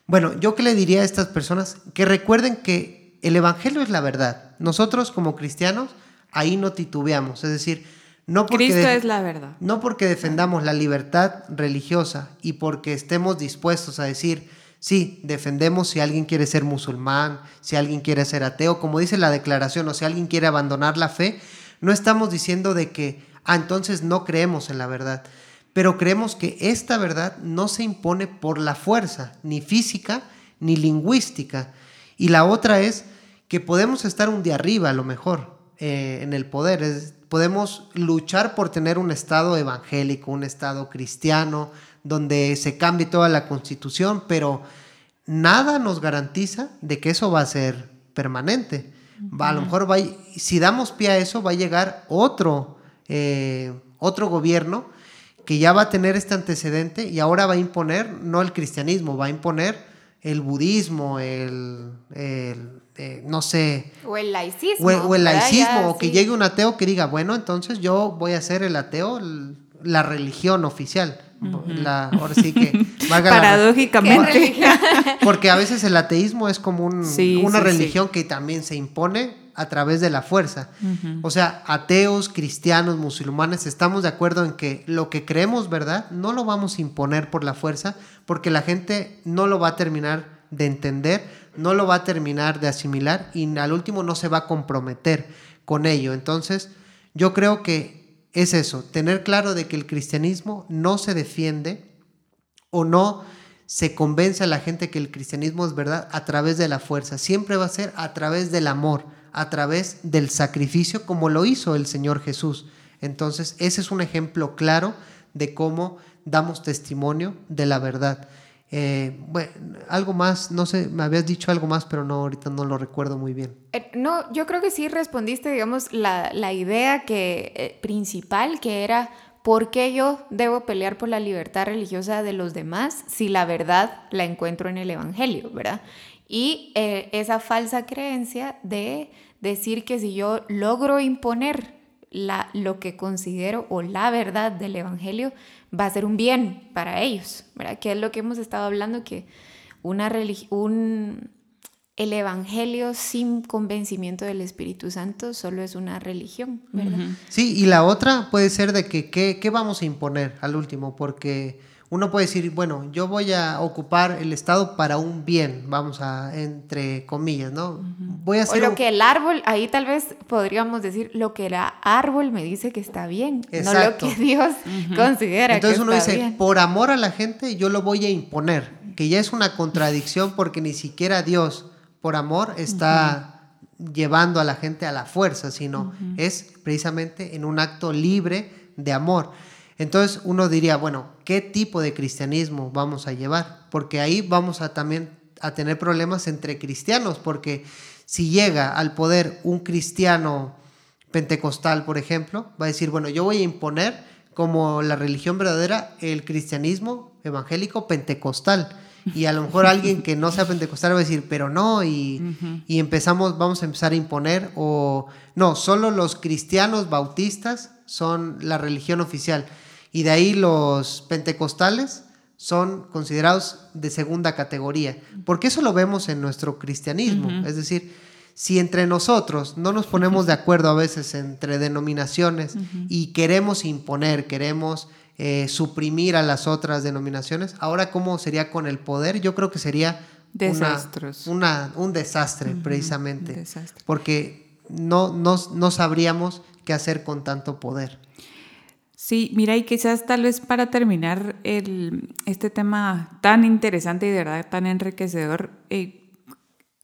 bueno, yo qué le diría a estas personas que recuerden que el Evangelio es la verdad. Nosotros como cristianos ahí no titubeamos, es decir, no porque Cristo es la verdad. No porque defendamos la libertad religiosa y porque estemos dispuestos a decir, Sí, defendemos si alguien quiere ser musulmán, si alguien quiere ser ateo, como dice la declaración, o si alguien quiere abandonar la fe, no estamos diciendo de que, ah, entonces no creemos en la verdad, pero creemos que esta verdad no se impone por la fuerza, ni física, ni lingüística. Y la otra es que podemos estar un día arriba a lo mejor eh, en el poder, podemos luchar por tener un Estado evangélico, un Estado cristiano, donde se cambie toda la constitución, pero nada nos garantiza de que eso va a ser permanente. Va, a lo mejor va, si damos pie a eso, va a llegar otro, eh, otro gobierno que ya va a tener este antecedente y ahora va a imponer, no el cristianismo, va a imponer el budismo, el, eh, no sé. O el laicismo. O, el laicismo, o que llegue un ateo que diga, bueno, entonces yo voy a ser el ateo, la religión oficial. la, ahora sí que [laughs] paradójicamente. [laughs] Porque a veces el ateísmo es como un, una religión que también se impone a través de la fuerza. O sea ateos cristianos musulmanes estamos de acuerdo en que lo que creemos verdad no lo vamos a imponer por la fuerza porque la gente no lo va a terminar de entender no lo va a terminar de asimilar y al último no se va a comprometer con ello. Entonces, yo creo que es eso, tener claro de que el cristianismo no se defiende o no se convence a la gente que el cristianismo es verdad a través de la fuerza, siempre va a ser a través del amor, a través del sacrificio como lo hizo el Señor Jesús. Entonces, ese es un ejemplo claro de cómo damos testimonio de la verdad. Eh, bueno, algo más, no sé, me habías dicho algo más, pero no, ahorita no lo recuerdo muy bien. Eh, no, yo creo que sí respondiste, digamos, la, la idea que, eh, principal que era, ¿por qué yo debo pelear por la libertad religiosa de los demás si la verdad la encuentro en el Evangelio, ¿verdad? Y esa falsa creencia de decir que si yo logro imponer la, lo que considero o la verdad del Evangelio, va a ser un bien para ellos, ¿verdad? Que es lo que hemos estado hablando, que una un, el Evangelio sin convencimiento del Espíritu Santo solo es una religión, ¿verdad? Sí, y la otra puede ser de que qué vamos a imponer al último, porque uno puede decir, bueno, yo voy a ocupar el Estado para un bien, vamos a, entre comillas, ¿no? Voy a hacer... O lo que el árbol, ahí tal vez podríamos decir, lo que el árbol me dice que está bien, no lo que Dios considera Entonces que uno dice, por amor a la gente yo lo voy a imponer, que ya es una contradicción porque ni siquiera Dios, por amor, está llevando a la gente a la fuerza, sino es precisamente en un acto libre de amor. Entonces uno diría, bueno, ¿qué tipo de cristianismo vamos a llevar? Porque ahí vamos a también a tener problemas entre cristianos, porque si llega al poder un cristiano pentecostal, por ejemplo, va a decir, bueno, yo voy a imponer como la religión verdadera el cristianismo evangélico pentecostal. Y a lo mejor alguien que no sea pentecostal va a decir, pero no, y, y, empezamos, vamos a empezar a imponer, o no, solo los cristianos bautistas son la religión oficial. Y de ahí los pentecostales son considerados de segunda categoría, porque eso lo vemos en nuestro cristianismo. Es decir, si entre nosotros no nos ponemos de acuerdo a veces entre denominaciones y queremos imponer, queremos eh, suprimir a las otras denominaciones, ahora cómo sería con el poder, yo creo que sería una, un desastre precisamente, porque no, no, no sabríamos qué hacer con tanto poder. Sí, mira, y quizás tal vez para terminar el, este tema tan interesante y de verdad tan enriquecedor, eh,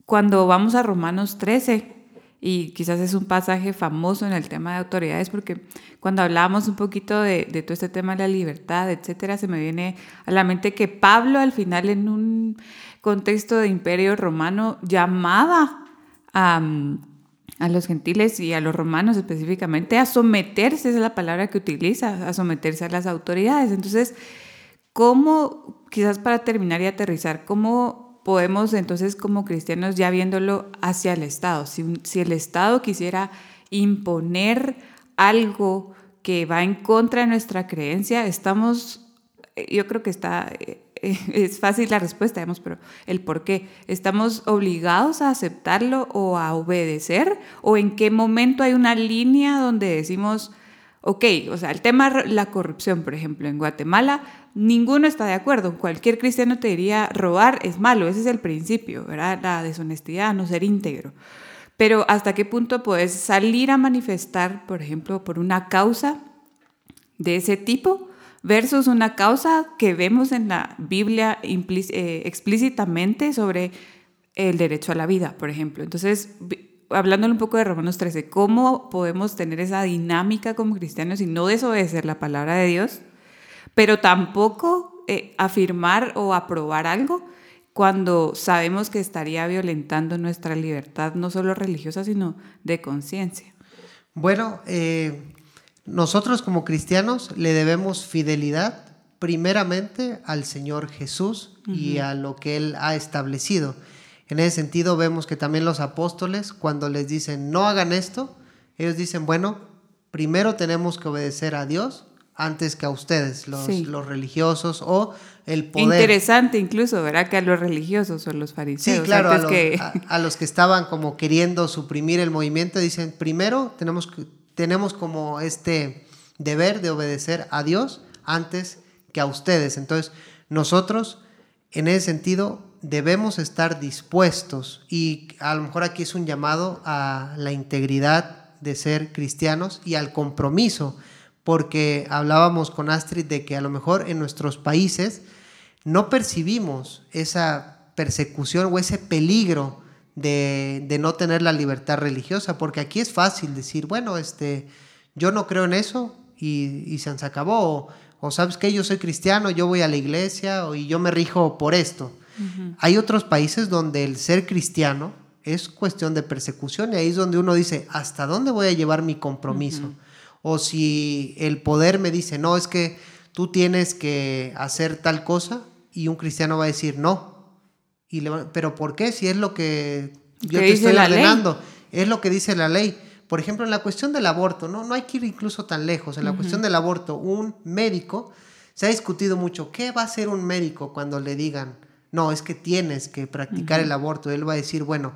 cuando vamos a Romanos 13, y quizás es un pasaje famoso en el tema de autoridades, porque cuando hablábamos un poquito de, de todo este tema de la libertad, etcétera, se me viene a la mente que Pablo al final en un contexto de imperio romano llamaba a a los gentiles y a los romanos específicamente a someterse, esa es la palabra que utiliza, a someterse a las autoridades. Entonces, ¿cómo, quizás para terminar y aterrizar, cómo podemos entonces como cristianos ya viéndolo hacia el Estado? Si, si el Estado quisiera imponer algo que va en contra de nuestra creencia, estamos, yo creo que está [laughs] es fácil la respuesta, digamos, pero el por qué. ¿Estamos obligados a aceptarlo o a obedecer? ¿O en qué momento hay una línea donde decimos, Ok, o sea, el tema la corrupción, por ejemplo, en Guatemala, ninguno está de acuerdo. Cualquier cristiano te diría, robar es malo, ese es el principio, ¿verdad? La deshonestidad, no ser íntegro. Pero ¿hasta qué punto puedes salir a manifestar, por ejemplo, por una causa de ese tipo versus una causa que vemos en la Biblia eh, explícitamente sobre el derecho a la vida, por ejemplo? Entonces, hablándole un poco de Romanos 13, ¿cómo podemos tener esa dinámica como cristianos y no desobedecer la palabra de Dios, pero tampoco eh, afirmar o aprobar algo cuando sabemos que estaría violentando nuestra libertad, no solo religiosa, sino de conciencia? Bueno, eh, nosotros como cristianos le debemos fidelidad primeramente al Señor Jesús y a lo que Él ha establecido. En ese sentido vemos que también los apóstoles, cuando les dicen no hagan esto, ellos dicen, bueno, primero tenemos que obedecer a Dios antes que a ustedes, los, los religiosos o el poder. Interesante incluso, ¿verdad? Que a los religiosos o los fariseos. Sí, claro, a, que... a, los que estaban como queriendo suprimir el movimiento, dicen, primero tenemos, que, tenemos como este deber de obedecer a Dios antes que a ustedes. Entonces, nosotros, en ese sentido, debemos estar dispuestos y a lo mejor aquí es un llamado a la integridad de ser cristianos y al compromiso, porque hablábamos con Astrid de que a lo mejor en nuestros países no percibimos esa persecución o ese peligro de, no tener la libertad religiosa, porque aquí es fácil decir, bueno, este, yo no creo en eso y, se, se acabó, o, sabes que yo soy cristiano, yo voy a la iglesia y yo me rijo por esto. Hay otros países donde el ser cristiano es cuestión de persecución y ahí es donde uno dice, ¿hasta dónde voy a llevar mi compromiso? O si el poder me dice, no, es que tú tienes que hacer tal cosa y un cristiano va a decir, no. Y Pero ¿por qué? Si es lo que yo te estoy ordenando, es lo que dice la ley. Por ejemplo, en la cuestión del aborto, no, no hay que ir incluso tan lejos. En la cuestión del aborto, un médico, se ha discutido mucho, ¿qué va a hacer un médico cuando le digan, no, es que tienes que practicar el aborto. Él va a decir, bueno,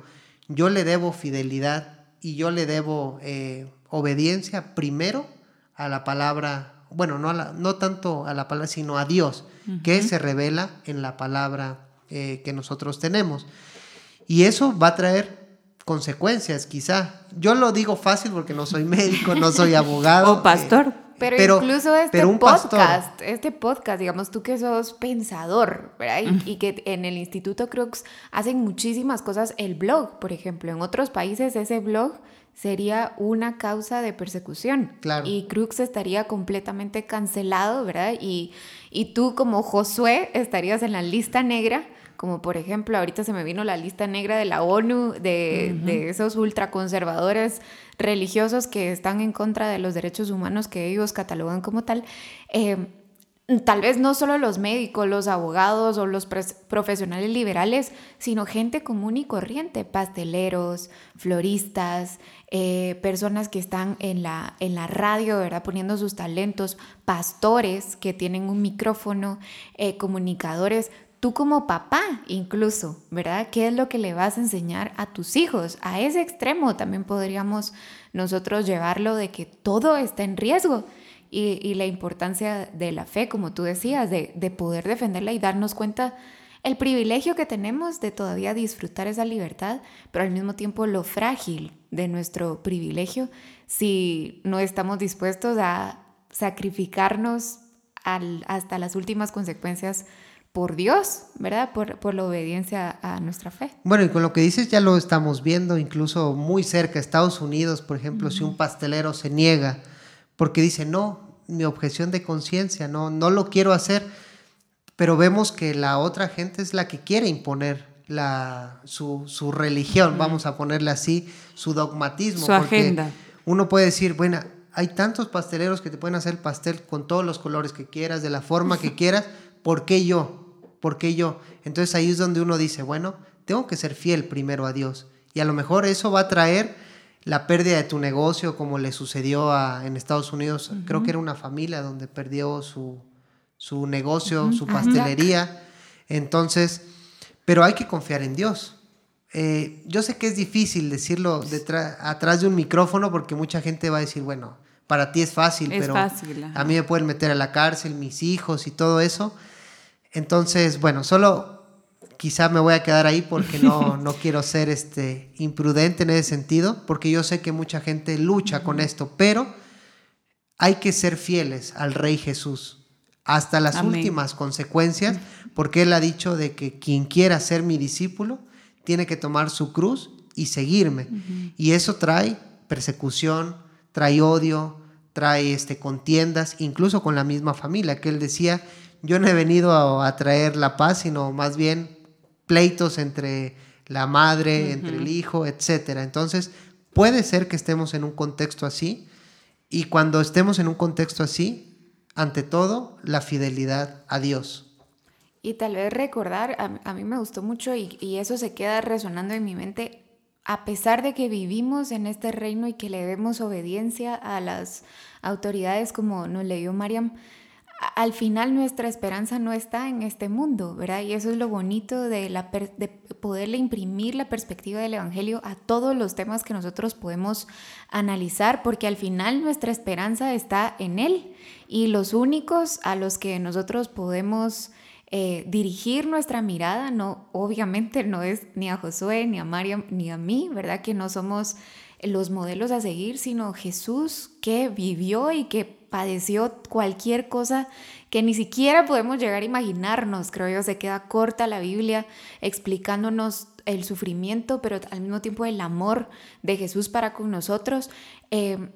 yo le debo fidelidad y yo le debo eh, obediencia primero a la palabra, bueno, no, no tanto a la palabra, sino a Dios, que se revela en la palabra eh, que nosotros tenemos. Y eso va a traer consecuencias, quizá. Yo lo digo fácil porque no soy médico, no soy [laughs] abogado. o pastor. Pero, incluso este podcast, este podcast, digamos tú que sos pensador, ¿verdad? Y, que en el Instituto Crux hacen muchísimas cosas. El blog, por ejemplo, en otros países ese blog sería una causa de persecución. Claro. Y Crux estaría completamente cancelado, ¿verdad? Y, y tú como Josué estarías en la lista negra como por ejemplo ahorita se me vino la lista negra de la ONU, de, de esos ultraconservadores religiosos que están en contra de los derechos humanos que ellos catalogan como tal. Eh, tal vez no solo los médicos, los abogados o los profesionales liberales, sino gente común y corriente, pasteleros, floristas, eh, personas que están en la, en la radio, ¿verdad? Poniendo sus talentos, pastores que tienen un micrófono, eh, comunicadores, tú como papá incluso, ¿verdad? ¿Qué es lo que le vas a enseñar a tus hijos? A ese extremo también podríamos nosotros llevarlo de que todo está en riesgo y, la importancia de la fe, como tú decías, de, de poder defenderla y darnos cuenta el privilegio que tenemos de todavía disfrutar esa libertad, pero al mismo tiempo lo frágil de nuestro privilegio si no estamos dispuestos a sacrificarnos hasta las últimas consecuencias por Dios, ¿verdad? Por, por, la obediencia a nuestra fe. Bueno, y con lo que dices ya lo estamos viendo, incluso muy cerca, Estados Unidos, por ejemplo, si un pastelero se niega porque dice, no, mi objeción de conciencia, no, no lo quiero hacer, pero vemos que la otra gente es la que quiere imponer la, su, su religión, vamos a ponerle así, su dogmatismo. Su agenda. Uno puede decir, bueno, hay tantos pasteleros que te pueden hacer pastel con todos los colores que quieras, de la forma que [laughs] quieras, ¿por qué yo? ¿por qué yo? Entonces ahí es donde uno dice, bueno, tengo que ser fiel primero a Dios. Y a lo mejor eso va a traer la pérdida de tu negocio, como le sucedió en Estados Unidos. Creo que era una familia donde perdió su, su negocio, su pastelería. Entonces, pero hay que confiar en Dios. Eh, yo sé que es difícil decirlo atrás de un micrófono porque mucha gente va a decir, bueno, para ti es fácil, Es pero fácil, a mí me pueden meter a la cárcel, mis hijos y todo eso. Entonces, bueno, solo quizá me voy a quedar ahí porque no, [laughs] no quiero ser este, imprudente en ese sentido, porque yo sé que mucha gente lucha con esto, pero hay que ser fieles al Rey Jesús hasta las Amén. últimas consecuencias, porque Él ha dicho de que quien quiera ser mi discípulo tiene que tomar su cruz y seguirme. Y eso trae persecución, trae odio, trae este, contiendas, incluso con la misma familia, que Él decía, yo no he venido a, a traer la paz, sino más bien pleitos entre la madre, entre el hijo, etcétera. Entonces, puede ser que estemos en un contexto así, y cuando estemos en un contexto así, ante todo, la fidelidad a Dios. Y tal vez recordar, a, mí me gustó mucho y, y eso se queda resonando en mi mente, a pesar de que vivimos en este reino y que le demos obediencia a las autoridades como nos leyó Mariam, al final nuestra esperanza no está en este mundo, ¿verdad? Y eso es lo bonito de, la de poderle imprimir la perspectiva del Evangelio a todos los temas que nosotros podemos analizar, porque al final nuestra esperanza está en Él y los únicos a los que nosotros podemos eh, dirigir nuestra mirada, no, obviamente no es ni a Josué, ni a Mariam, ni a mí, ¿verdad? Que no somos los modelos a seguir, sino Jesús que vivió y que padeció cualquier cosa que ni siquiera podemos llegar a imaginarnos. Creo yo se queda corta la Biblia explicándonos el sufrimiento, pero al mismo tiempo el amor de Jesús para con nosotros. Eh,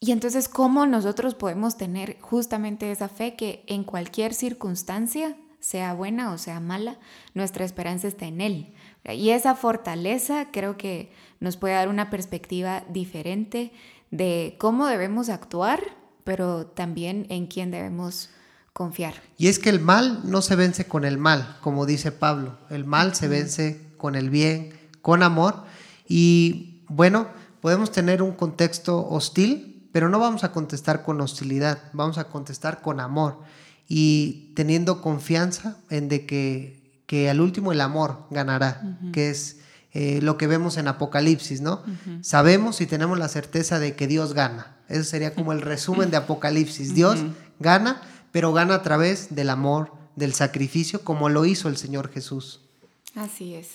y entonces, ¿cómo nosotros podemos tener justamente esa fe que en cualquier circunstancia, sea buena o sea mala, nuestra esperanza está en Él? Y esa fortaleza creo que nos puede dar una perspectiva diferente de cómo debemos actuar, pero también en quién debemos confiar. Y es que el mal no se vence con el mal, como dice Pablo. El mal se vence con el bien, con amor. Y bueno, podemos tener un contexto hostil, pero no vamos a contestar con hostilidad, vamos a contestar con amor y teniendo confianza en de que, que al último el amor ganará, que es eh, lo que vemos en Apocalipsis, ¿no? Sabemos y tenemos la certeza de que Dios gana. Eso sería como el resumen de Apocalipsis. Dios gana, pero gana a través del amor, del sacrificio, como lo hizo el Señor Jesús. Así es.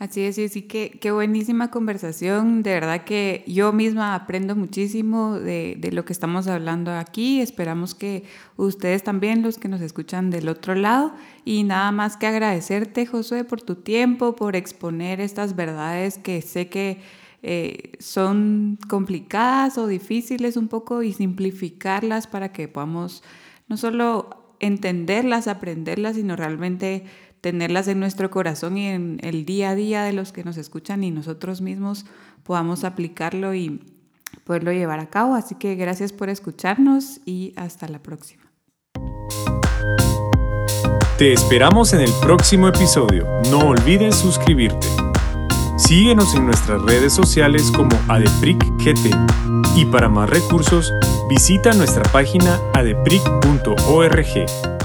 Así es, sí, que, qué buenísima conversación. De verdad que yo misma aprendo muchísimo de, de, lo que estamos hablando aquí. Esperamos que ustedes también, los que nos escuchan del otro lado. Y nada más que agradecerte, Josué, por tu tiempo, por exponer estas verdades que sé que eh, son complicadas o difíciles un poco y simplificarlas para que podamos no solo entenderlas, aprenderlas, sino realmente tenerlas en nuestro corazón y en el día a día de los que nos escuchan y nosotros mismos podamos aplicarlo y poderlo llevar a cabo. Así que gracias por escucharnos y hasta la próxima. Te esperamos en el próximo episodio. No olvides suscribirte. Síguenos en nuestras redes sociales como ADEPRICGT y para más recursos visita nuestra página adepric.org.